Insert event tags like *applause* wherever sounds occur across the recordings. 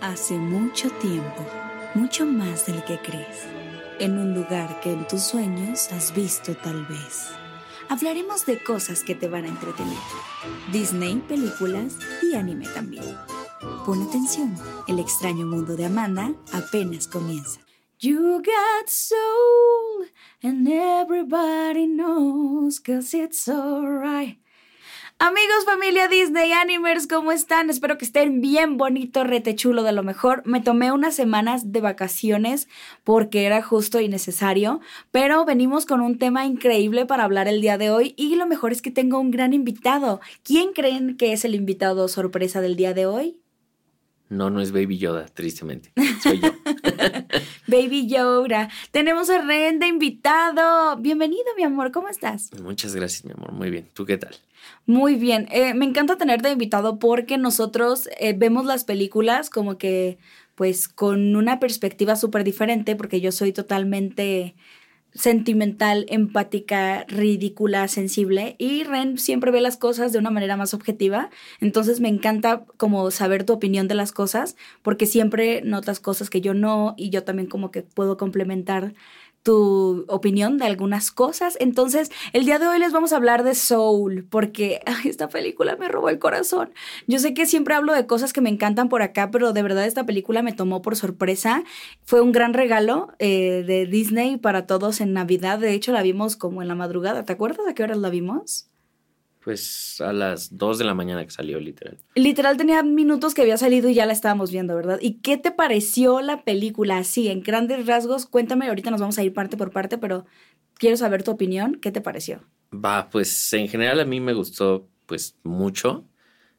Hace mucho tiempo, mucho más del que crees, en un lugar que en tus sueños has visto tal vez. Hablaremos de cosas que te van a entretener. Disney, películas y anime también. Pon atención, el extraño mundo de Amanda apenas comienza. You got soul, and everybody knows, cause it's alright. Amigos, familia Disney Animers, ¿cómo están? Espero que estén bien bonito, rete chulo de lo mejor. Me tomé unas semanas de vacaciones porque era justo y necesario, pero venimos con un tema increíble para hablar el día de hoy y lo mejor es que tengo un gran invitado. ¿Quién creen que es el invitado sorpresa del día de hoy? No, no es Baby Yoda, tristemente. Soy yo. *laughs* Baby Yoda. Tenemos a Ren de invitado. Bienvenido, mi amor. ¿Cómo estás? Muchas gracias, mi amor. Muy bien. ¿Tú qué tal? Muy bien. Eh, me encanta tenerte invitado porque nosotros eh, vemos las películas como que, pues, con una perspectiva súper diferente, porque yo soy totalmente sentimental, empática, ridícula, sensible. Y Ren siempre ve las cosas de una manera más objetiva, entonces me encanta como saber tu opinión de las cosas porque siempre notas cosas que yo no y yo también como que puedo complementar tu opinión de algunas cosas. Entonces, el día de hoy les vamos a hablar de Soul, porque esta película me robó el corazón. Yo sé que siempre hablo de cosas que me encantan por acá, pero de verdad esta película me tomó por sorpresa. Fue un gran regalo eh, de Disney para todos en Navidad. De hecho, la vimos como en la madrugada. ¿Te acuerdas a qué horas la vimos? Pues a las 2 de la mañana que salió, literal. Literal tenía minutos que había salido y ya la estábamos viendo, ¿verdad? ¿Y qué te pareció la película así, en grandes rasgos? Cuéntame, ahorita nos vamos a ir parte por parte, pero quiero saber tu opinión. ¿Qué te pareció? Va, pues en general a mí me gustó pues mucho,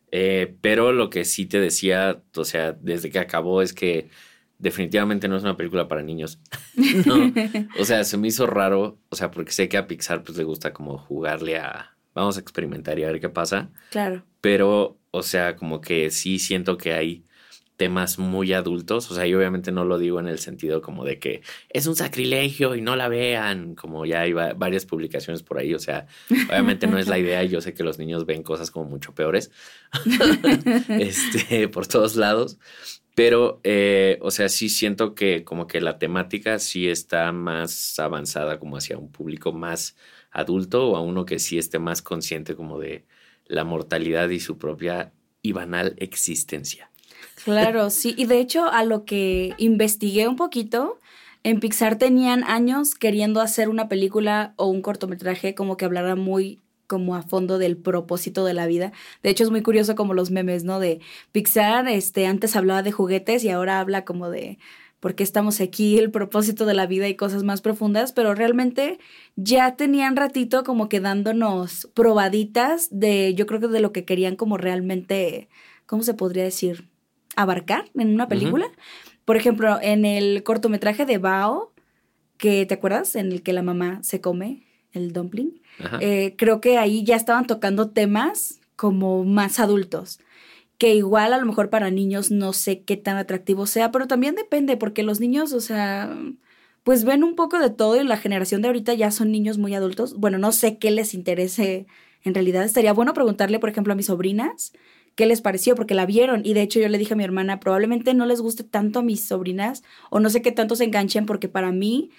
eh, pero lo que sí te decía, o sea, desde que acabó es que definitivamente no es una película para niños. *laughs* no, o sea, se me hizo raro, o sea, porque sé que a Pixar pues le gusta como jugarle a vamos a experimentar y a ver qué pasa. Claro. Pero, o sea, como que sí siento que hay temas muy adultos, o sea, yo obviamente no lo digo en el sentido como de que es un sacrilegio y no la vean, como ya hay varias publicaciones por ahí, o sea, obviamente no es la idea, yo sé que los niños ven cosas como mucho peores, *laughs* este, por todos lados, pero, eh, o sea, sí siento que como que la temática sí está más avanzada como hacia un público más adulto o a uno que sí esté más consciente como de la mortalidad y su propia y banal existencia. Claro, *laughs* sí. Y de hecho, a lo que investigué un poquito, en Pixar tenían años queriendo hacer una película o un cortometraje como que hablara muy como a fondo del propósito de la vida. De hecho, es muy curioso como los memes, ¿no? De Pixar, este, antes hablaba de juguetes y ahora habla como de por qué estamos aquí, el propósito de la vida y cosas más profundas, pero realmente ya tenían ratito como que dándonos probaditas de, yo creo que de lo que querían como realmente, ¿cómo se podría decir? Abarcar en una película. Por ejemplo, en el cortometraje de Bao, que te acuerdas, en el que la mamá se come el dumpling, eh, creo que ahí ya estaban tocando temas como más adultos que igual a lo mejor para niños no sé qué tan atractivo sea, pero también depende, porque los niños, o sea, pues ven un poco de todo y la generación de ahorita ya son niños muy adultos. Bueno, no sé qué les interese en realidad. Estaría bueno preguntarle, por ejemplo, a mis sobrinas qué les pareció, porque la vieron y de hecho yo le dije a mi hermana, probablemente no les guste tanto a mis sobrinas o no sé qué tanto se enganchen, porque para mí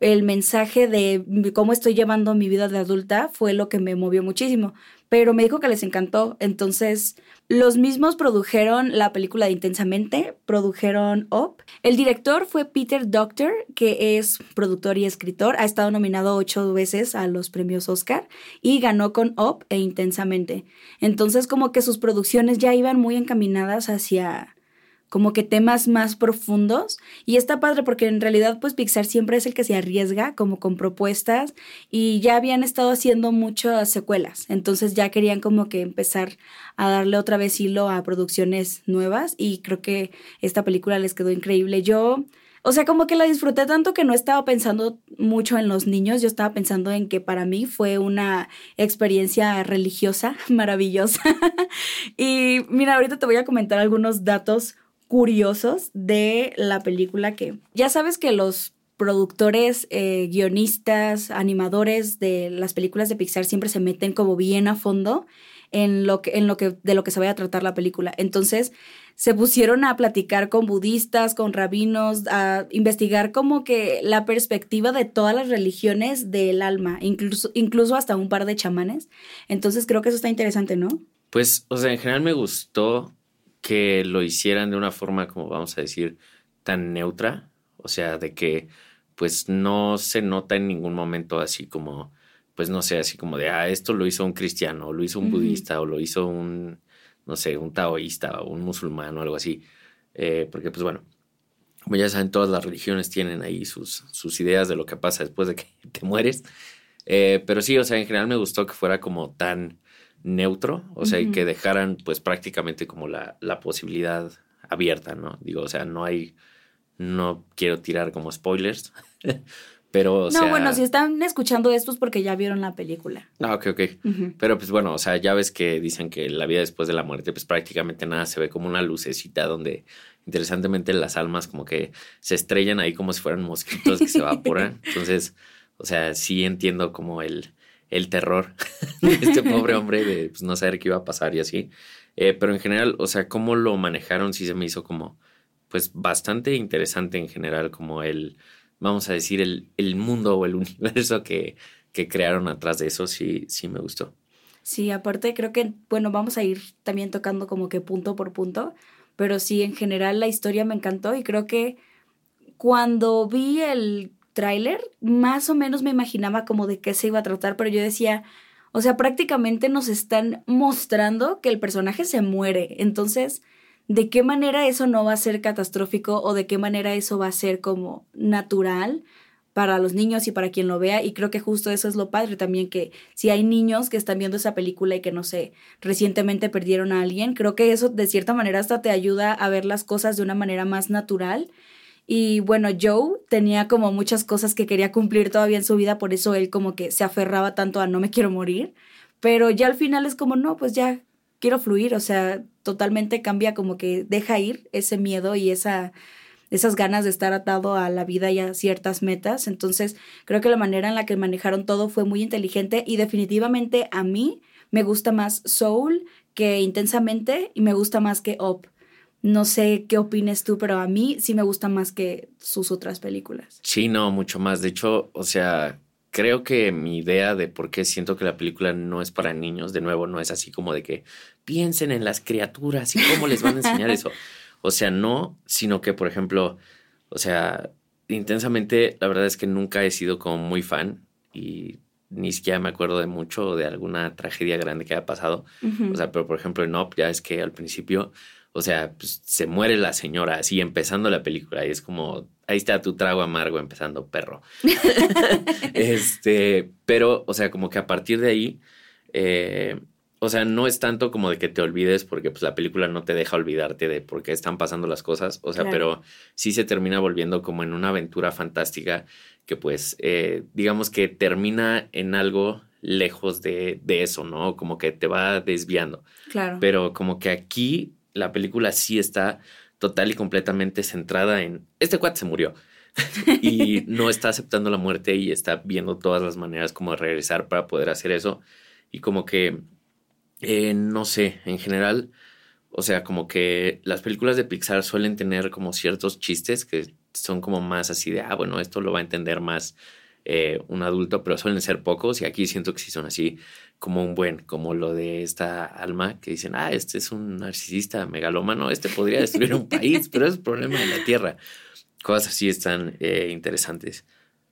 el mensaje de cómo estoy llevando mi vida de adulta fue lo que me movió muchísimo. Pero me dijo que les encantó. Entonces, los mismos produjeron la película de Intensamente, produjeron Up. El director fue Peter Doctor, que es productor y escritor. Ha estado nominado ocho veces a los premios Oscar y ganó con Up e Intensamente. Entonces, como que sus producciones ya iban muy encaminadas hacia como que temas más profundos y está padre porque en realidad pues Pixar siempre es el que se arriesga como con propuestas y ya habían estado haciendo muchas secuelas, entonces ya querían como que empezar a darle otra vez hilo a producciones nuevas y creo que esta película les quedó increíble. Yo, o sea, como que la disfruté tanto que no estaba pensando mucho en los niños, yo estaba pensando en que para mí fue una experiencia religiosa *laughs* maravillosa. *laughs* y mira, ahorita te voy a comentar algunos datos curiosos de la película que ya sabes que los productores, eh, guionistas, animadores de las películas de Pixar siempre se meten como bien a fondo en lo que, en lo que, de lo que se vaya a tratar la película. Entonces, se pusieron a platicar con budistas, con rabinos, a investigar como que la perspectiva de todas las religiones del alma, incluso, incluso hasta un par de chamanes. Entonces creo que eso está interesante, ¿no? Pues, o sea, en general me gustó que lo hicieran de una forma, como vamos a decir, tan neutra. O sea, de que pues no se nota en ningún momento así como, pues no sé, así como de, ah, esto lo hizo un cristiano, o lo hizo un budista, o lo hizo un, no sé, un taoísta, o un musulmán, o algo así. Eh, porque, pues bueno, como ya saben, todas las religiones tienen ahí sus, sus ideas de lo que pasa después de que *laughs* te mueres. Eh, pero sí, o sea, en general me gustó que fuera como tan neutro, o sea, y que dejaran pues prácticamente como la, la posibilidad abierta, ¿no? Digo, o sea, no hay, no quiero tirar como spoilers, *laughs* pero... no, bueno, si están escuchando esto es porque ya vieron la película. Ah, ok, ok. Pero pues bueno, o sea, ya ves que dicen que la vida después de la muerte, pues prácticamente nada, se ve como una lucecita donde interesantemente las almas como que se estrellan ahí como si fueran mosquitos que se evaporan. *laughs* Entonces, o sea, sí entiendo como el, el terror *laughs* de este pobre *laughs* hombre de pues, no saber qué iba a pasar y así. Eh, pero en general, o sea, cómo lo manejaron sí se me hizo como, pues bastante interesante en general, como el, vamos a decir, el, el mundo o el *laughs* universo que, que crearon atrás de eso, sí, sí me gustó. Sí, aparte creo que, bueno, vamos a ir también tocando como que punto por punto, pero sí, en general la historia me encantó y creo que cuando vi el tráiler, más o menos me imaginaba como de qué se iba a tratar, pero yo decía, o sea, prácticamente nos están mostrando que el personaje se muere. Entonces, ¿de qué manera eso no va a ser catastrófico o de qué manera eso va a ser como natural? para los niños y para quien lo vea y creo que justo eso es lo padre también que si hay niños que están viendo esa película y que no sé, recientemente perdieron a alguien, creo que eso de cierta manera hasta te ayuda a ver las cosas de una manera más natural y bueno, Joe tenía como muchas cosas que quería cumplir todavía en su vida, por eso él como que se aferraba tanto a no me quiero morir. Pero ya al final es como, no, pues ya quiero fluir, o sea, totalmente cambia como que deja ir ese miedo y esa, esas ganas de estar atado a la vida y a ciertas metas. Entonces, creo que la manera en la que manejaron todo fue muy inteligente y definitivamente a mí me gusta más Soul que intensamente y me gusta más que Up. No sé qué opines tú, pero a mí sí me gusta más que sus otras películas. Sí, no, mucho más. De hecho, o sea, creo que mi idea de por qué siento que la película no es para niños, de nuevo, no es así como de que piensen en las criaturas y cómo les van a enseñar eso. *laughs* O sea, no, sino que, por ejemplo, o sea, intensamente, la verdad es que nunca he sido como muy fan y ni siquiera me acuerdo de mucho de alguna tragedia grande que haya pasado. O sea, pero por ejemplo en Up ya es que al principio o sea, pues, se muere la señora así empezando la película y es como, ahí está tu trago amargo empezando, perro. *laughs* *laughs* este, pero, o sea, como que a partir de ahí, eh, o sea, no es tanto como de que te olvides porque pues la película no te deja olvidarte de por qué están pasando las cosas, o sea, pero sí se termina volviendo como en una aventura fantástica que pues eh, digamos que termina en algo lejos de, de, eso, ¿no? Como que te va desviando. Claro. Pero como que aquí la película sí está total y completamente centrada en este cuate se murió *laughs* y no está aceptando la muerte y está viendo todas las maneras como de regresar para poder hacer eso. Y como que eh, no sé en general o sea como que las películas de Pixar suelen tener como ciertos chistes que son como más así de ah bueno esto lo va a entender más eh, un adulto pero suelen ser pocos y aquí siento que sí son así como un buen, como lo de esta alma que dicen, ah, este es un narcisista megalómano, este podría destruir un país, pero es el problema de la Tierra. Cosas así están eh, interesantes.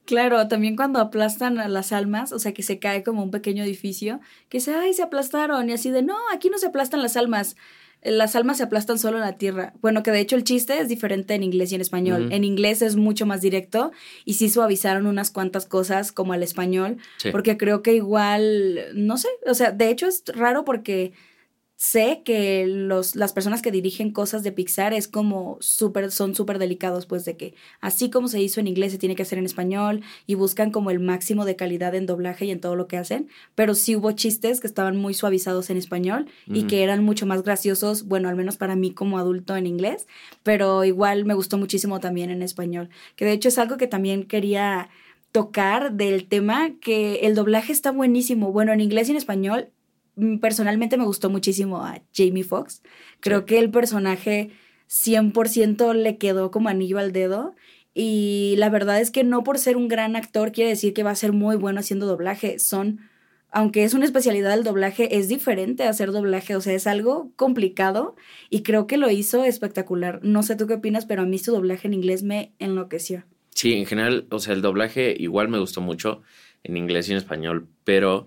Claro, también cuando aplastan a las almas, o sea, que se cae como un pequeño edificio, que se, ay, se aplastaron, y así de, no, aquí no se aplastan las almas, las almas se aplastan solo en la tierra. Bueno, que de hecho el chiste es diferente en inglés y en español. En inglés es mucho más directo y sí suavizaron unas cuantas cosas como al español, porque creo que igual, no sé, o sea, de hecho es raro porque sé que los, las personas que dirigen cosas de Pixar es como súper, son súper delicados, pues de que así como se hizo en inglés se tiene que hacer en español y buscan como el máximo de calidad en doblaje y en todo lo que hacen, pero sí hubo chistes que estaban muy suavizados en español y que eran mucho más graciosos, bueno, al menos para mí como adulto en inglés, pero igual me gustó muchísimo también en español, que de hecho es algo que también quería tocar del tema que el doblaje está buenísimo, bueno, en inglés y en español personalmente me gustó muchísimo a Jamie Foxx. Creo que el personaje 100% le quedó como anillo al dedo. Y la verdad es que no por ser un gran actor quiere decir que va a ser muy bueno haciendo doblaje. Son, aunque es una especialidad del doblaje, es diferente hacer doblaje. O sea, es algo complicado y creo que lo hizo espectacular. No sé tú qué opinas, pero a mí su doblaje en inglés me enloqueció. Sí, en general, o sea, el doblaje igual me gustó mucho en inglés y en español, pero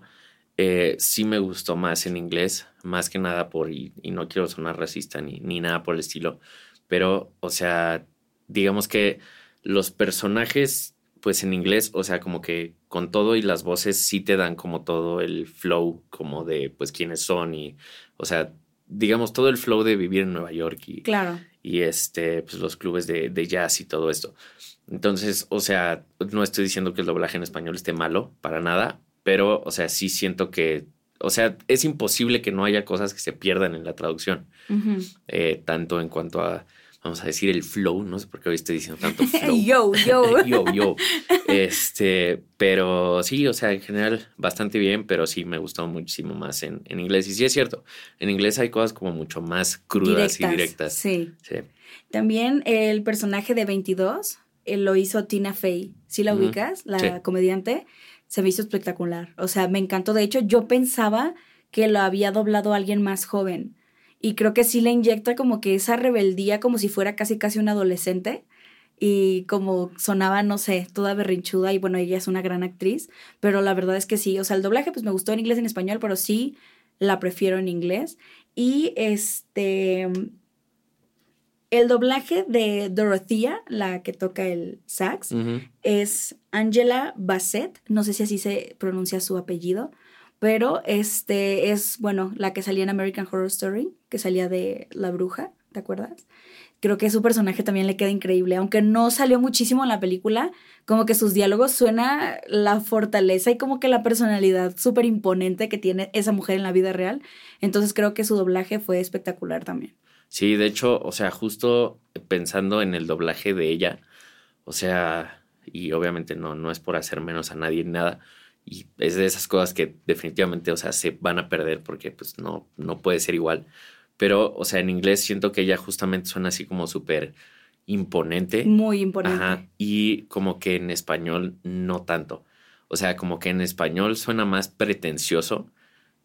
eh, sí me gustó más en inglés, más que nada por, y, no quiero sonar racista ni, ni nada por el estilo, pero, o sea, digamos que los personajes, pues en inglés, o sea, como que con todo y las voces sí te dan como todo el flow, como de, pues, quiénes son y, o sea, digamos, todo el flow de vivir en Nueva York y, claro. y este, pues los clubes de, de jazz y todo esto. Entonces, o sea, no estoy diciendo que el doblaje en español esté malo, para nada, pero, o sea, sí siento que, o sea, es imposible que no haya cosas que se pierdan en la traducción, eh, tanto en cuanto a, vamos a decir, el flow, no sé por qué hoy estoy diciendo tanto *laughs* flow. yo, yo. *laughs* yo, yo. Este, pero sí, o sea, en general, bastante bien, pero sí me gustó muchísimo más en, en inglés. Y sí es cierto, en inglés hay cosas como mucho más crudas y directas. Sí. sí. También el personaje de 22 eh, lo hizo Tina Fey. ¿Sí la ubicas? La comediante se me hizo espectacular. O sea, me encantó. De hecho, yo pensaba que lo había doblado alguien más joven. Y creo que sí le inyecta como que esa rebeldía como si fuera casi casi un adolescente. Y como sonaba, no sé, toda berrinchuda. Y bueno, ella es una gran actriz. Pero la verdad es que sí. O sea, el doblaje pues me gustó en inglés y en español, pero sí la prefiero en inglés. Y este el doblaje de Dorothea, la que toca el sax, es Angela Bassett. No sé si así se pronuncia su apellido, pero este es, bueno, la que salía en American Horror Story, que salía de La Bruja, ¿te acuerdas? Creo que su personaje también le queda increíble, aunque no salió muchísimo en la película, como que sus diálogos suena la fortaleza y como que la personalidad súper imponente que tiene esa mujer en la vida real. Entonces creo que su doblaje fue espectacular también. Sí, de hecho, o sea, justo pensando en el doblaje de ella, o sea, y obviamente no, no es por hacer menos a nadie ni nada, y es de esas cosas que definitivamente, o sea, se van a perder porque pues no, no puede ser igual. Pero, o sea, en inglés siento que ella justamente suena así como súper imponente. Muy imponente. Ajá, y como que en español no tanto. O sea, como que en español suena más pretencioso,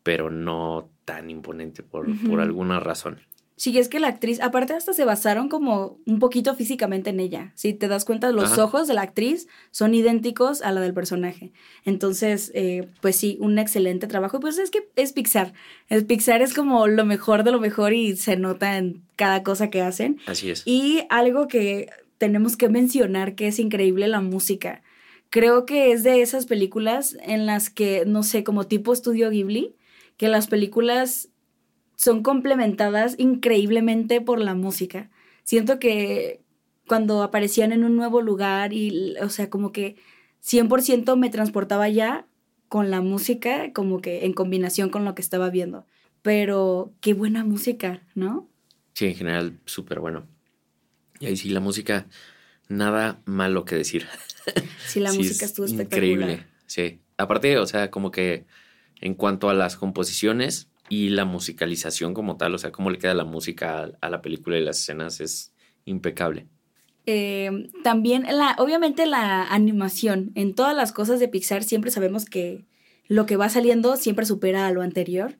pero no tan imponente por, por alguna razón. Sí, es que la actriz, aparte hasta se basaron como un poquito físicamente en ella. Si te das cuenta, los ojos de la actriz son idénticos a la del personaje. Entonces, eh, pues sí, un excelente trabajo. Pues es que es Pixar. El Pixar es como lo mejor de lo mejor y se nota en cada cosa que hacen. Así es. Y algo que tenemos que mencionar que es increíble la música. Creo que es de esas películas en las que, no sé, como tipo estudio Ghibli, que las películas son complementadas increíblemente por la música. Siento que cuando aparecían en un nuevo lugar y, o sea, como que 100% me transportaba ya con la música, como que en combinación con lo que estaba viendo. Pero qué buena música, ¿no? Sí, en general, súper bueno. Y ahí sí, la música, nada malo que decir. *laughs* Sí, la música estuvo espectacular. Increíble, sí. Aparte, o sea, como que en cuanto a las composiciones, y la musicalización como tal, o sea, cómo le queda la música a, la película y las escenas es impecable. Eh, también, la, obviamente, la animación. En todas las cosas de Pixar siempre sabemos que lo que va saliendo siempre supera a lo anterior.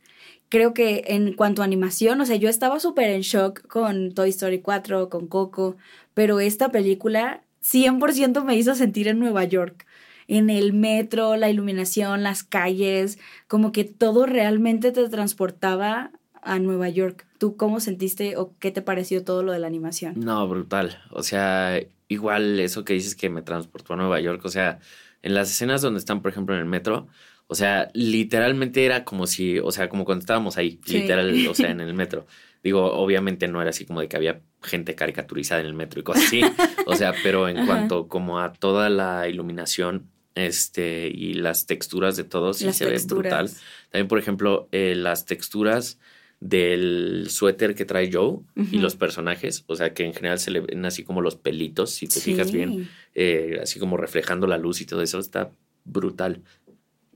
Creo que en cuanto a animación, o sea, yo estaba súper en shock con Toy Story 4, con Coco, pero esta película 100% me hizo sentir en Nueva York en el metro, la iluminación, las calles, como que todo realmente te transportaba a Nueva York. ¿Tú cómo sentiste o qué te pareció todo lo de la animación? No, brutal. O sea, igual eso que dices que me transportó a Nueva York, o sea, en las escenas donde están, por ejemplo, en el metro, o sea, literalmente era como si, o sea, como cuando estábamos ahí, literal, o sea, en *laughs* el metro. Digo, obviamente no era así como de que había gente caricaturizada en el metro y cosas así. O sea, pero en cuanto como a toda la iluminación, este, y las texturas de todo sí se ve brutal. También, por ejemplo, eh, las texturas del suéter que trae Joe y los personajes, o sea que en general se le ven así como los pelitos, si te fijas bien, eh, así como reflejando la luz y todo eso, está brutal.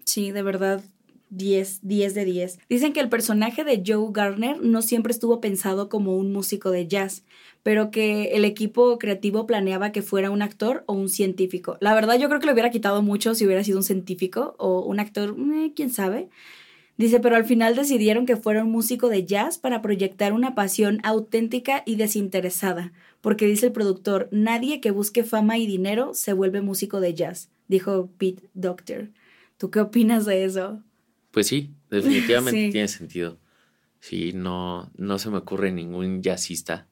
Sí, de verdad, 10, 10 de 10. Dicen que el personaje de Joe Garner no siempre estuvo pensado como un músico de jazz, pero que el equipo creativo planeaba que fuera un actor o un científico. La verdad yo creo que le hubiera quitado mucho si hubiera sido un científico o un actor, eh, quién sabe. Dice, pero al final decidieron que fuera un músico de jazz para proyectar una pasión auténtica y desinteresada, porque dice el productor, nadie que busque fama y dinero se vuelve músico de jazz, dijo Pete Doctor. ¿Tú qué opinas de eso? Pues sí, definitivamente *laughs* tiene sentido. Sí, no, no se me ocurre ningún jazzista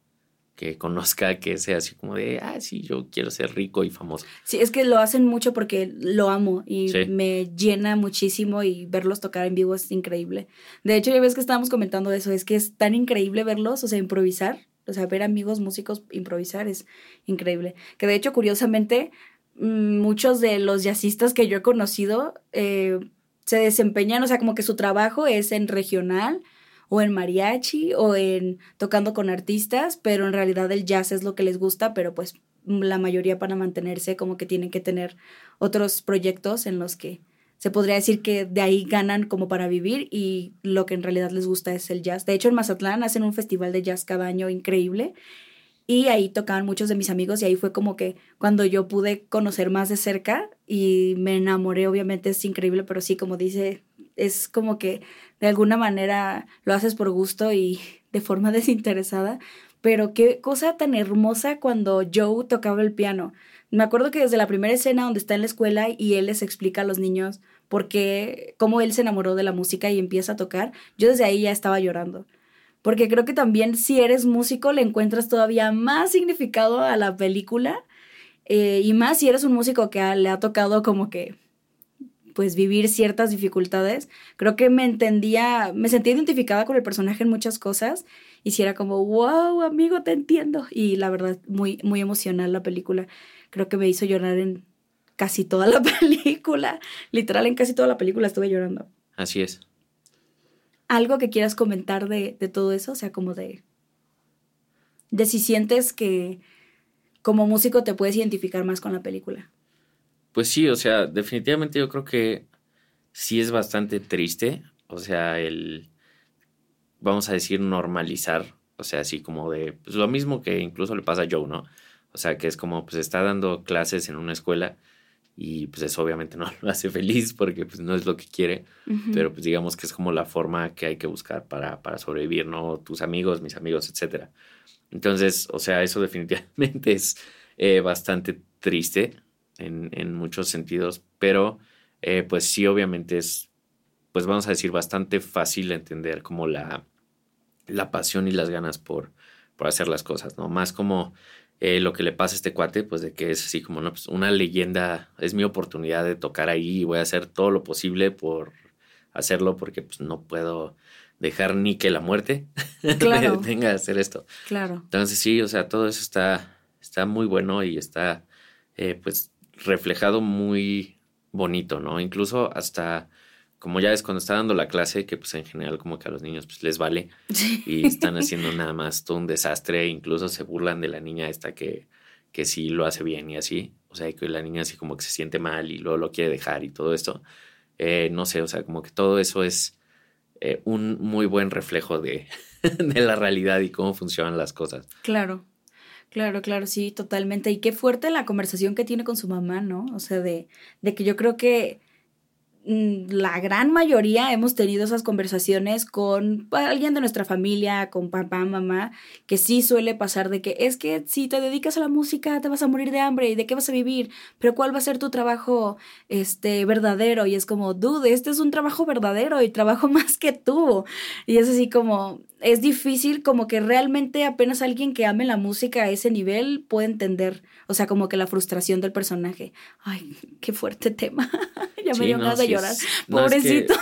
que conozca que sea así como de, ah, sí, yo quiero ser rico y famoso. Sí, es que lo hacen mucho porque lo amo y me llena muchísimo y verlos tocar en vivo es increíble. De hecho, ya ves que estábamos comentando eso, es que es tan increíble verlos, o sea, improvisar, o sea, ver amigos músicos improvisar es increíble. Que de hecho, curiosamente, mm, muchos de los jazzistas que yo he conocido eh, se desempeñan, o sea, como que su trabajo es en regional o en mariachi o en tocando con artistas, pero en realidad el jazz es lo que les gusta, pero pues la mayoría para mantenerse como que tienen que tener otros proyectos en los que se podría decir que de ahí ganan como para vivir y lo que en realidad les gusta es el jazz. De hecho, en Mazatlán hacen un festival de jazz cada año increíble y ahí tocaban muchos de mis amigos y ahí fue como que cuando yo pude conocer más de cerca y me enamoré, obviamente es increíble, pero sí, como dice, es como que de alguna manera lo haces por gusto y *laughs* de forma desinteresada, pero qué cosa tan hermosa cuando Joe tocaba el piano. Me acuerdo que desde la primera escena donde está en la escuela y él les explica a los niños por qué, cómo él se enamoró de la música y empieza a tocar, yo desde ahí ya estaba llorando. Porque creo que también si eres músico le encuentras todavía más significado a la película eh, y más si eres un músico que le ha tocado como que pues vivir ciertas dificultades, creo que me entendía, me sentía identificada con el personaje en muchas cosas y si era como, wow, amigo, te entiendo. Y la verdad, muy, muy emocional la película. Creo que me hizo llorar en casi toda la *laughs* película. Literal, en casi toda la película estuve llorando. Así es. ¿Algo que quieras comentar de, de todo eso? O sea, como de... De si sientes que como músico te puedes identificar más con la película. Pues sí, o sea, definitivamente yo creo que sí es bastante triste, o sea, el, vamos a decir, normalizar, o sea, así como de, pues lo mismo que incluso le pasa a Joe, ¿no? O sea, que es como, pues está dando clases en una escuela y pues eso obviamente no lo hace feliz porque pues no es lo que quiere, pero pues digamos que es como la forma que hay que buscar para, para sobrevivir, ¿no? Tus amigos, mis amigos, etcétera. Entonces, o sea, eso *laughs* definitivamente es eh, bastante triste, en, en muchos sentidos, pero eh, pues sí, obviamente es, pues vamos a decir, bastante fácil entender como la, la pasión y las ganas por, por hacer las cosas, ¿no? Más como eh, lo que le pasa a este cuate, pues de que es así como ¿no? pues una leyenda, es mi oportunidad de tocar ahí y voy a hacer todo lo posible por hacerlo porque pues no puedo dejar ni que la muerte *laughs* claro. tenga que hacer esto. Claro. Entonces sí, o sea, todo eso está, está muy bueno y está eh, pues reflejado muy bonito, ¿no? Incluso hasta, como ya es cuando está dando la clase, que pues en general como que a los niños pues les vale *laughs* y están haciendo nada más todo un desastre, e incluso se burlan de la niña esta que, que sí lo hace bien y así, o sea, que la niña así como que se siente mal y luego lo quiere dejar y todo esto, eh, no sé, o sea, como que todo eso es eh, un muy buen reflejo de, *laughs* de la realidad y cómo funcionan las cosas. Claro. Claro, claro, sí, totalmente. Y qué fuerte la conversación que tiene con su mamá, ¿no? O sea, de, de que yo creo que la gran mayoría hemos tenido esas conversaciones con alguien de nuestra familia, con papá, mamá, que sí suele pasar de que es que si te dedicas a la música te vas a morir de hambre y de qué vas a vivir, pero cuál va a ser tu trabajo este verdadero y es como, dude, este es un trabajo verdadero y trabajo *laughs* más que tú. Y es así como es difícil como que realmente apenas alguien que ame la música a ese nivel puede entender, o sea, como que la frustración del personaje. Ay, qué fuerte tema. *laughs* ya me dio ganas de llorar. *laughs* Pobrecito.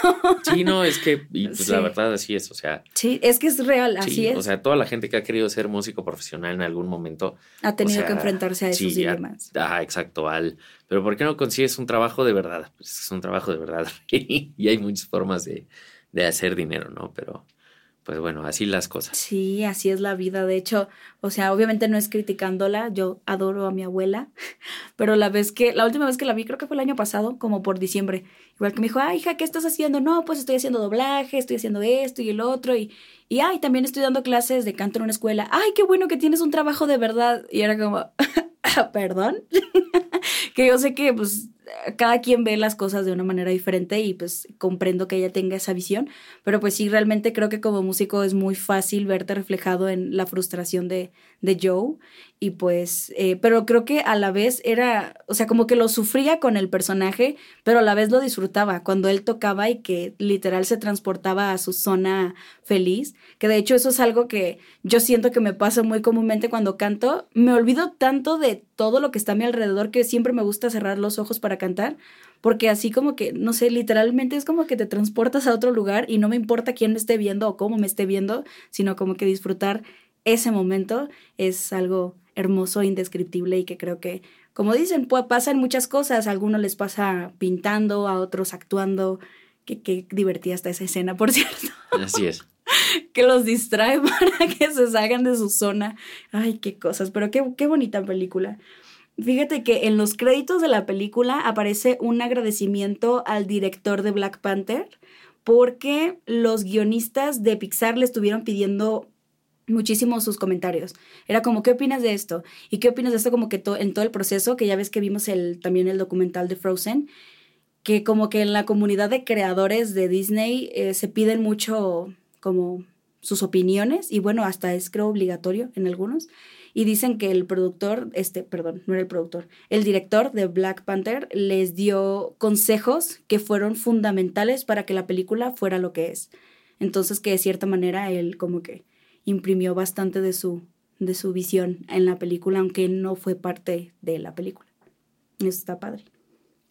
sí, no, es que y *laughs* pues la verdad así es, o sea. Sí, es que es real, así es. O sea, toda la gente que ha querido ser músico profesional en algún momento ha tenido que enfrentarse a esos dilemas. Ah, exacto, al pero ¿por qué no consigues un trabajo de verdad? Pues es un trabajo de verdad y hay muchas formas de, de hacer dinero, ¿no? Pero pues bueno, así las cosas. Sí, así es la vida. De hecho, o sea, obviamente no es criticándola, yo adoro a mi abuela, *laughs* pero la vez que, la última vez que la vi, creo que fue el año pasado, como por diciembre, igual que me dijo, ay, hija, ¿qué estás haciendo? No, pues estoy haciendo doblaje, estoy haciendo esto y el otro, y, y ay, también estoy dando clases de canto en una escuela. Ay, qué bueno que tienes un trabajo de verdad. Y era como, *laughs* *laughs* perdón, *laughs* que yo sé que pues cada quien ve las cosas de una manera diferente y pues comprendo que ella tenga esa visión, pero pues sí, realmente creo que como músico es muy fácil verte reflejado en la frustración de, de Joe y pues, eh, pero creo que a la vez era, o sea, como que lo sufría con el personaje, pero a la vez lo disfrutaba cuando él tocaba y que literal se transportaba a su zona feliz, que de hecho eso es algo que yo siento que me pasa muy comúnmente cuando canto, me olvido tanto de todo lo que está a mi alrededor que siempre me gusta cerrar los ojos para cantar, porque así como que, no sé, literalmente es como que te transportas a otro lugar y no me importa quién me esté viendo o cómo me esté viendo, sino como que disfrutar ese momento es algo hermoso, indescriptible y que creo que, como dicen, pues, pasan muchas cosas. A algunos les pasa pintando, a otros actuando. Qué, qué divertida está esa escena, por *laughs* cierto. Así es. que los distrae *laughs* para que se salgan de su zona. Ay, qué cosas, pero qué, qué bonita película. Fíjate que en los créditos de la película aparece un agradecimiento al director de Black Panther porque los guionistas de Pixar le estuvieron pidiendo muchísimo sus comentarios. Era como, ¿qué opinas de esto? ¿Y qué opinas de esto como que en todo el proceso? Que ya ves que vimos el, también el documental de Frozen, que como que en la comunidad de creadores de Disney eh, se piden mucho como sus opiniones y bueno, hasta es creo obligatorio en algunos. Y dicen que el productor, este, perdón, no era el productor, el director de Black Panther les dio consejos que fueron fundamentales para que la película fuera lo que es. Entonces que de cierta manera él como que imprimió bastante de su, de su visión en la película, aunque no fue parte de la película. Eso está padre.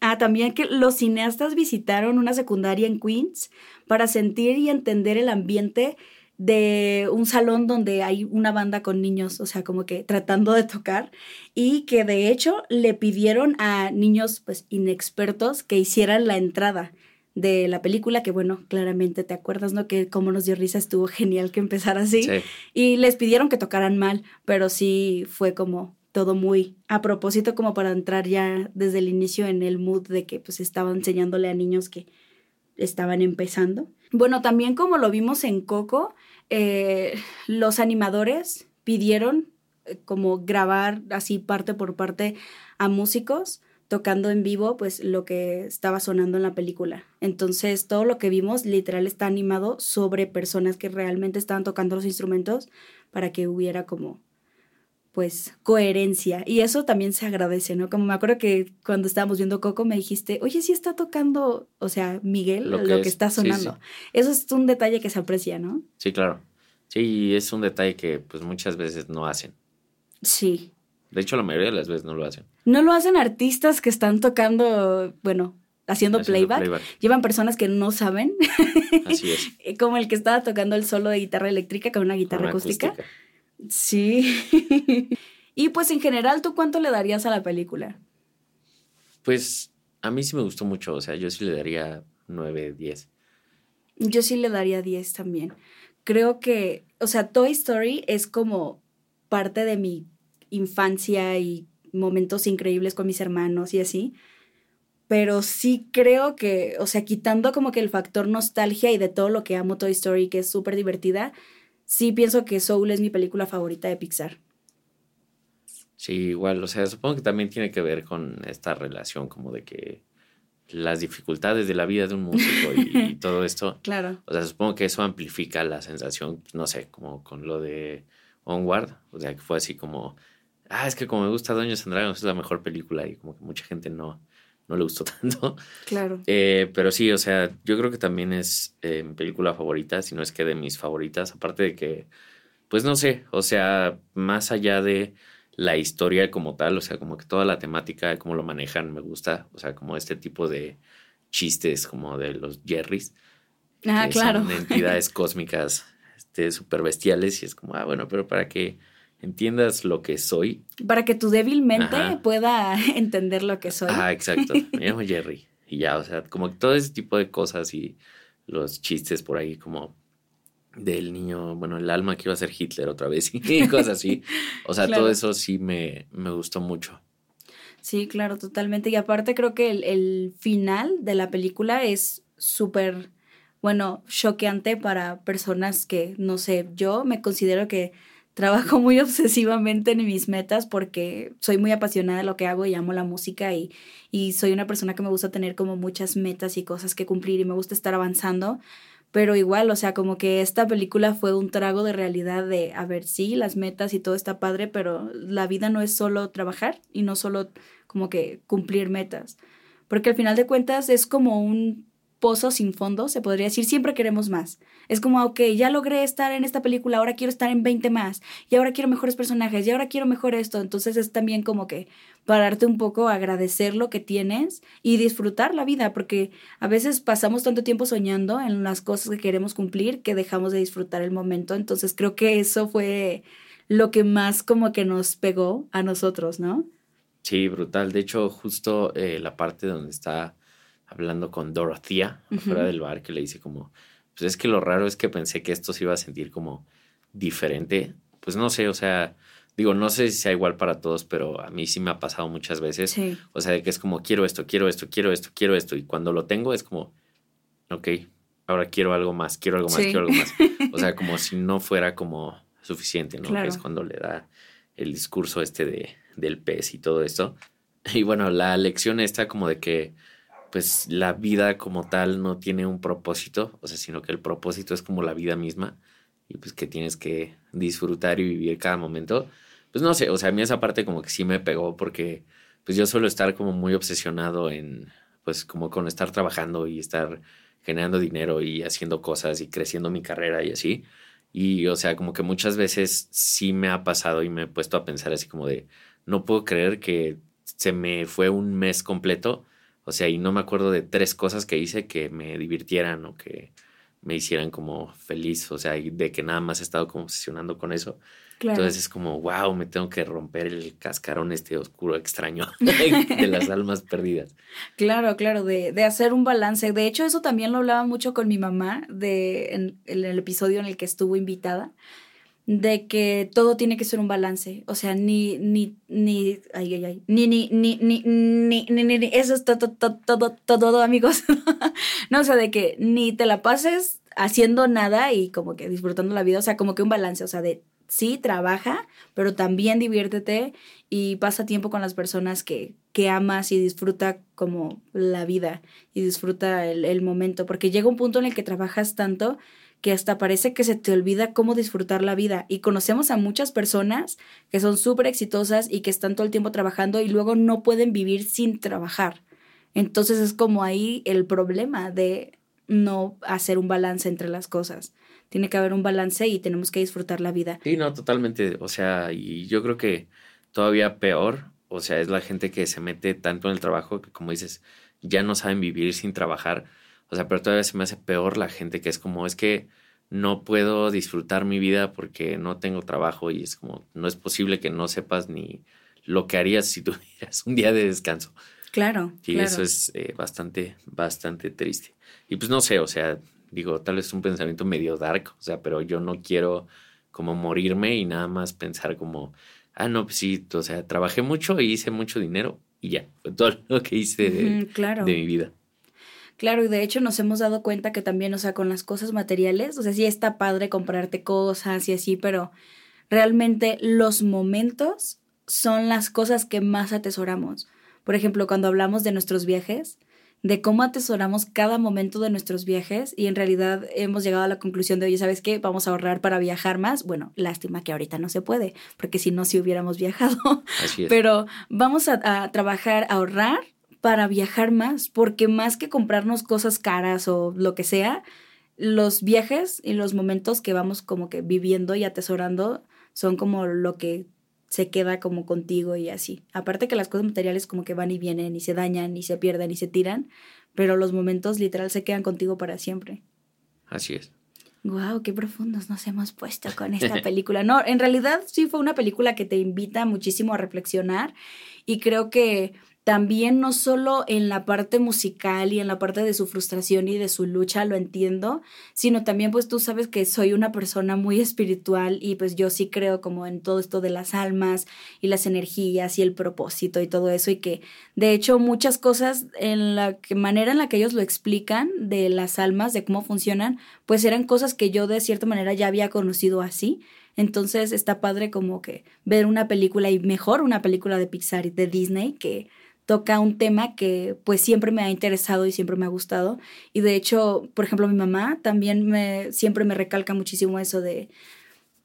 Ah, también que los cineastas visitaron una secundaria en Queens para sentir y entender el ambiente de un salón donde hay una banda con niños, o sea, como que tratando de tocar, y que de hecho le pidieron a niños pues inexpertos que hicieran la entrada de la película, que bueno, claramente te acuerdas, ¿no? Que como nos dio risa, estuvo *laughs* genial que empezara así. Y les pidieron que tocaran mal, pero sí fue como todo muy a propósito como para entrar ya desde el inicio en el mood de que pues estaba enseñándole a niños que estaban empezando. Bueno, también como lo vimos en Coco, eh, los animadores pidieron eh, como grabar así parte por parte a músicos tocando en vivo pues lo que estaba sonando en la película. Entonces todo lo que vimos literal está animado sobre personas que realmente estaban tocando los instrumentos para que hubiera como pues coherencia y eso también se agradece, ¿no? Como me acuerdo que cuando estábamos viendo Coco me dijiste, oye, sí está tocando, o sea, Miguel, lo que, está sonando. Eso es un detalle que se aprecia, ¿no? Sí, claro. Sí, es un detalle que pues muchas veces no hacen. Sí. De hecho, la mayoría de las veces no lo hacen. No lo hacen artistas que están tocando, bueno, haciendo, playback. Llevan personas que no saben. Así es. *laughs* Como el que estaba tocando el solo de guitarra eléctrica con una guitarra acústica. Sí. *laughs* y pues en general, ¿tú cuánto le darías a la película? Pues a mí sí me gustó mucho, o sea, yo sí le daría 9, 10. Yo sí le daría 10 también. Creo que, o sea, Toy Story es como parte de mi infancia y momentos increíbles con mis hermanos y así. Pero sí creo que, o sea, quitando como que el factor nostalgia y de todo lo que amo Toy Story, que es súper divertida, sí pienso que Soul es mi película favorita de Pixar. Sí, igual, o sea, supongo que también tiene que ver con esta relación como de que las dificultades de la vida de un músico y, *laughs* todo esto. Claro. O sea, supongo que eso amplifica la sensación, no sé, como con lo de Onward, o sea, que fue así como, ah, es que como me gusta Dungeons and Dragons es la mejor película y como que mucha gente no, no le gustó *laughs* tanto. Claro. Eh, pero sí, o sea, yo creo que también es eh, mi película favorita, si no es que de mis favoritas, aparte de que, pues no sé, o sea, más allá de la historia como tal, o sea, como que toda la temática, cómo lo manejan, me gusta, o sea, como este tipo de chistes como de los Jerrys. Ah, claro. Son entidades *laughs* cósmicas este, súper bestiales y es como, ah, bueno, pero para que entiendas lo que soy. Para que tu débil mente pueda *laughs* entender lo que soy. Ah, exacto. *laughs* Me llamo Jerry. Y ya, o sea, como todo ese tipo de cosas y los chistes por ahí como del niño, bueno, el alma que iba a ser Hitler otra vez y *laughs* cosas así. O sea, todo eso sí me, me gustó mucho. Sí, claro, totalmente. Y aparte creo que el, el final de la película es súper, bueno, choqueante para personas que, no sé, yo me considero que trabajo *laughs* muy obsesivamente en mis metas porque soy muy apasionada de lo que hago y amo la música y, y soy una persona que me gusta tener como muchas metas y cosas que cumplir y me gusta estar avanzando. Pero igual, o sea, como que esta película fue un trago de realidad de, a ver, sí, las metas y todo está padre, pero la vida no es solo trabajar y no solo como que cumplir metas. Porque al final de cuentas es como un pozo sin fondo, se podría decir, siempre queremos más. Es como, ok, ya logré estar en esta película, ahora quiero estar en 20 más, y ahora quiero mejores personajes, y ahora quiero mejor esto. Entonces es también como que pararte un poco, agradecer lo que tienes y disfrutar la vida, porque a veces pasamos tanto tiempo soñando en las cosas que queremos cumplir que dejamos de disfrutar el momento. Entonces creo que eso fue lo que más como que nos pegó a nosotros, ¿no? Sí, brutal. De hecho, justo eh, la parte donde está hablando con Dorothea fuera del bar, que le dice como, pues es que lo raro es que pensé que esto se iba a sentir como diferente. Pues no sé, o sea, digo, no sé si sea igual para todos, pero a mí sí me ha pasado muchas veces. O sea, de que es como, quiero esto, quiero esto, quiero esto, quiero esto. Y cuando lo tengo es como, ok, ahora quiero algo más, quiero algo más, quiero algo más. O sea, *laughs* como si no fuera como suficiente, ¿no? Que es cuando le da el discurso este de, del pez y todo esto. Y bueno, la lección está como de que pues la vida como tal no tiene un propósito, o sea, sino que el propósito es como la vida misma y pues que tienes que disfrutar y vivir cada momento. Pues no sé, o sea, a mí esa parte como que sí me pegó porque pues yo suelo estar como muy obsesionado en pues como con estar trabajando y estar generando dinero y haciendo cosas y creciendo mi carrera y así. Y o sea, como que muchas veces sí me ha pasado y me he puesto a pensar así como de, no puedo creer que se me fue un mes completo o sea, y no me acuerdo de tres cosas que hice que me divirtieran o que me hicieran como feliz, o sea, de que nada más he estado como obsesionando con eso. Entonces es como, wow, me tengo que romper el cascarón este oscuro extraño *laughs* de las almas perdidas. Claro, claro, de, de, hacer un balance. De hecho, eso también lo hablaba mucho con mi mamá de, en el episodio en el que estuvo invitada de que todo tiene que ser un balance. O sea, ni, ni, ni, ay, ay, ay, ni, ni, ni, ni, ni, ni, ni, eso es todo, todo, todo, todo, amigos. *laughs* no, o sea, de que ni te la pases haciendo nada y como que disfrutando la vida, o sea, como que un balance, o sea, de sí, trabaja, pero también diviértete y pasa tiempo con las personas que, que amas y disfruta como la vida y disfruta el, el momento, porque llega un punto en el que trabajas tanto que hasta parece que se te olvida cómo disfrutar la vida. Y conocemos a muchas personas que son súper exitosas y que están todo el tiempo trabajando y luego no pueden vivir sin trabajar. Entonces es como ahí el problema de no hacer un balance entre las cosas. Tiene que haber un balance y tenemos que disfrutar la vida. Sí, no, totalmente. O sea, y yo creo que todavía peor, o sea, es la gente que se mete tanto en el trabajo que, como dices, ya no saben vivir sin trabajar o sea, pero todavía se me hace peor la gente que es como, es que no puedo disfrutar mi vida porque no tengo trabajo y es como, no es posible que no sepas ni lo que harías si *laughs* tuvieras un día de descanso. Claro. Y eso es eh, bastante, bastante triste. Y pues no sé, o sea, digo, tal vez es un pensamiento medio dark, o sea, pero yo no quiero como morirme y nada más pensar como, ah, no, pues sí, o sea, trabajé mucho y hice mucho dinero y ya, fue todo *laughs* lo que hice de, de mi vida. Claro, y de hecho nos hemos dado cuenta que también, o sea, con las cosas materiales, o sea, sí está padre comprarte cosas y así, pero realmente los momentos son las cosas que más atesoramos. Por ejemplo, cuando hablamos de nuestros viajes, de cómo atesoramos cada momento de nuestros viajes y en realidad hemos llegado a la conclusión de, oye, ¿sabes qué? Vamos a ahorrar para viajar más. Bueno, lástima que ahorita no se puede, porque si no, si hubiéramos *laughs* viajado. Así es. Pero vamos a, a trabajar, a ahorrar para viajar más, porque más que comprarnos cosas caras o lo que sea, los viajes y los momentos que vamos como que viviendo y atesorando son como lo que se queda como contigo y así. Aparte que las cosas materiales como que van y vienen y se dañan y se pierden y se tiran, pero los momentos literal se quedan contigo para siempre. Así es. Wow, qué profundos nos hemos puesto con esta *laughs* película. No, en realidad sí fue una película que te invita muchísimo a reflexionar y creo que también no solo en la parte musical y en la parte de su frustración y de su lucha lo entiendo, sino también pues tú sabes que soy una persona muy espiritual y pues yo sí creo como en todo esto de las almas y las energías y el propósito y todo eso y que de hecho muchas cosas en la manera en la que ellos lo explican de las almas, de cómo funcionan, pues eran cosas que yo de cierta manera ya había conocido así. Entonces está padre como que ver una película y mejor una película de Pixar y de Disney que toca un tema que pues siempre me ha interesado y siempre me ha gustado. Y de hecho, por ejemplo, mi mamá también me, siempre me recalca muchísimo eso de,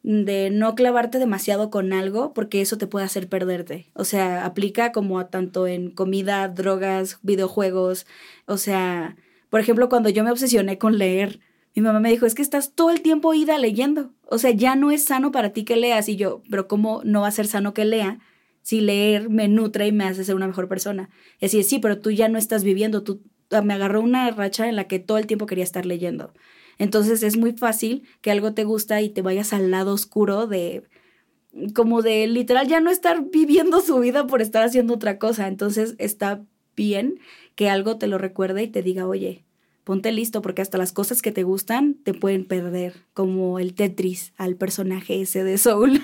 de no clavarte demasiado con algo porque eso te puede hacer perderte. O sea, aplica como a tanto en comida, drogas, videojuegos. O sea, por ejemplo, cuando yo me obsesioné con leer, mi mamá me dijo, es que estás todo el tiempo ida leyendo. O sea, ya no es sano para ti que leas. Y yo, pero ¿cómo no va a ser sano que lea? Si leer me nutre y me hace ser una mejor persona. Es decir, sí, pero tú ya no estás viviendo, tú ah, me agarró una racha en la que todo el tiempo quería estar leyendo. Entonces es muy fácil que algo te gusta y te vayas al lado oscuro de como de literal ya no estar viviendo su vida por estar haciendo otra cosa. Entonces está bien que algo te lo recuerde y te diga, oye, ponte listo porque hasta las cosas que te gustan te pueden perder, como el Tetris al personaje ese de Soul.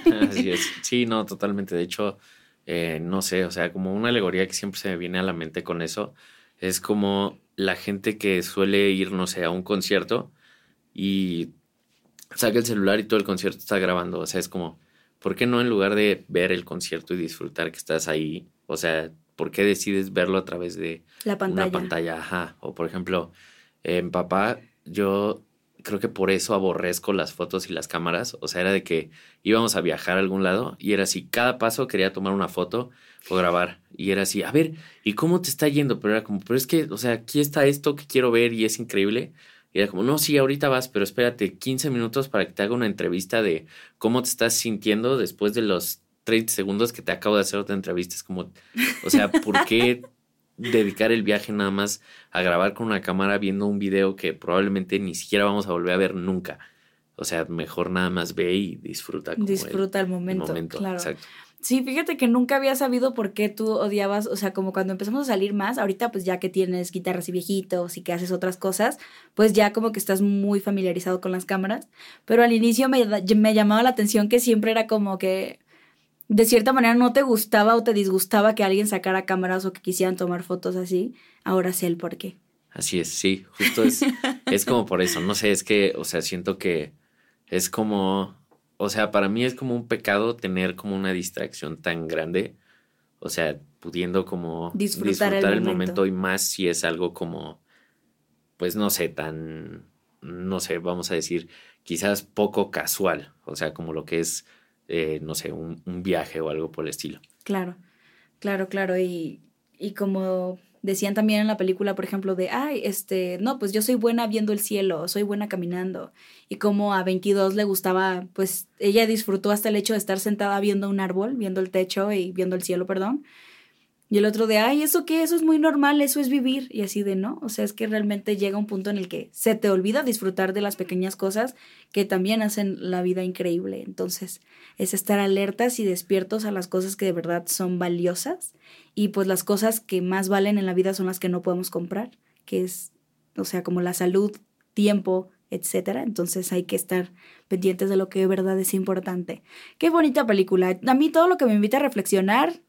Sí, no, totalmente. De hecho, eh, no sé, o sea, como una alegoría que siempre se me viene a la mente con eso, es como la gente que suele ir, no sé, a un concierto y saca el celular y todo el concierto está grabando, o sea, es como, ¿por qué no en lugar de ver el concierto y disfrutar que estás ahí, o sea, ¿por qué decides verlo a través de la pantalla? una pantalla? Ajá. O por ejemplo, en papá, yo creo que por eso aborrezco las fotos y las cámaras. O sea, era de que íbamos a viajar a algún lado y era así, cada paso quería tomar una foto o grabar. Y era así, a ver, ¿y cómo te está yendo? Pero era como, pero es que, o sea, aquí está esto que quiero ver y es increíble. Y era como, no, sí, ahorita vas, pero espérate 15 minutos para que te haga una entrevista de cómo te estás sintiendo después de los 30 segundos que te acabo de hacer otra entrevista. Es como, o sea, ¿por qué dedicar el viaje nada más a grabar con una cámara viendo un video que probablemente ni siquiera vamos a volver a ver nunca. O sea, mejor nada más ve y disfruta. disfruta el, momento, claro. Sí, fíjate que nunca había sabido por qué tú odiabas, o sea, como cuando empezamos a salir más, ahorita pues ya que tienes guitarras y viejitos y que haces otras cosas, pues ya como que estás muy familiarizado con las cámaras, pero al inicio me, me llamaba la atención que siempre era como que de cierta manera no te gustaba o te disgustaba que alguien sacara cámaras o que quisieran tomar fotos así, ahora sé el por qué. Así es, sí, justo es, *laughs* es como por eso, no sé, es que, o sea, siento que es como, o sea, para mí es como un pecado tener como una distracción tan grande, o sea, pudiendo como disfrutar, el, momento. y más si es algo como, pues no sé, tan, no sé, vamos a decir, quizás poco casual, o sea, como lo que es eh, no sé, un, viaje o algo por el estilo. Claro, claro, claro. Y, y como decían también en la película, por ejemplo, de, ay, este, no, pues yo soy buena viendo el cielo, soy buena caminando. Y como a 22 le gustaba, pues ella disfrutó hasta el hecho de estar sentada viendo un árbol, viendo el techo y viendo el cielo, perdón. Y el otro de, ay, ¿eso qué? Eso es muy normal, eso es vivir. Y así de, no, o sea, es que realmente llega un punto en el que se te olvida disfrutar de las pequeñas cosas que también hacen la vida increíble. Entonces, es estar alertas y despiertos a las cosas que de verdad son valiosas. Y pues las cosas que más valen en la vida son las que no podemos comprar, que es, o sea, como la salud, tiempo, etcétera. Entonces hay que estar pendientes de lo que de verdad es importante. Qué bonita película. A mí todo lo que me invita a reflexionar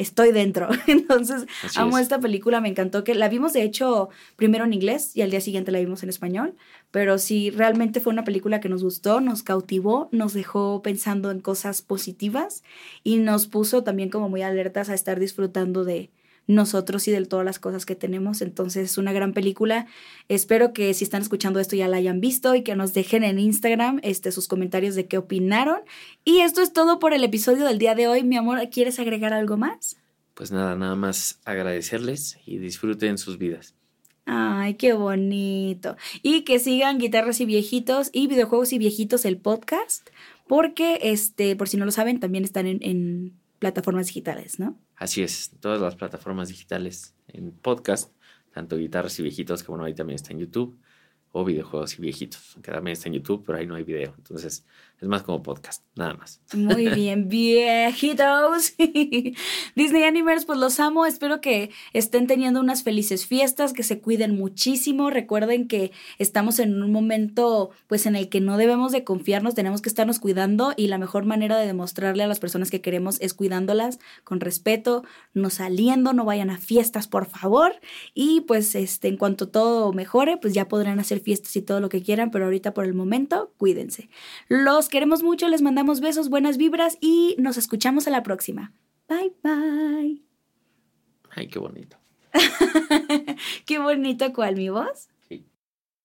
estoy dentro. *laughs* Entonces, amo esta película, me encantó que la vimos de hecho primero en inglés y al día siguiente la vimos en español, pero sí, realmente fue una película que nos gustó, nos cautivó, nos dejó pensando en cosas positivas y nos puso también como muy alertas a estar disfrutando de, nosotros y de todas las cosas que tenemos. Entonces es una gran película. Espero que si están escuchando esto ya la hayan visto y que nos dejen en Instagram este, sus comentarios de qué opinaron. Y esto es todo por el episodio del día de hoy. Mi amor, ¿quieres agregar algo más? Pues nada, nada más agradecerles y disfruten sus vidas. Ay, qué bonito. Y que sigan Guitarras y Viejitos y Videojuegos y Viejitos el podcast, porque, este, por si no lo saben, también están en, en plataformas digitales, ¿no? Así es, todas las plataformas digitales en podcast, tanto guitarras y viejitos, que bueno, ahí también está en YouTube, o videojuegos y viejitos, que también está en YouTube, pero ahí no hay video. Entonces, Es más como podcast, nada más. Muy *laughs* bien, viejitos. *laughs* Disney Animers, pues los amo. Espero que estén teniendo unas felices fiestas, que se cuiden muchísimo. Recuerden que estamos en un momento, pues, en el que no debemos de confiarnos, tenemos que estarnos cuidando y la mejor manera de demostrarle a las personas que queremos es cuidándolas con respeto, no saliendo, no vayan a fiestas, por favor. Y pues, este, en cuanto todo mejore, pues ya podrán hacer fiestas y todo lo que quieran, pero ahorita por el momento, cuídense. Los queremos mucho, les mandamos besos, buenas vibras y nos escuchamos a la próxima. Bye bye. Ay, qué bonito. *laughs* qué bonito, ¿cuál mi voz?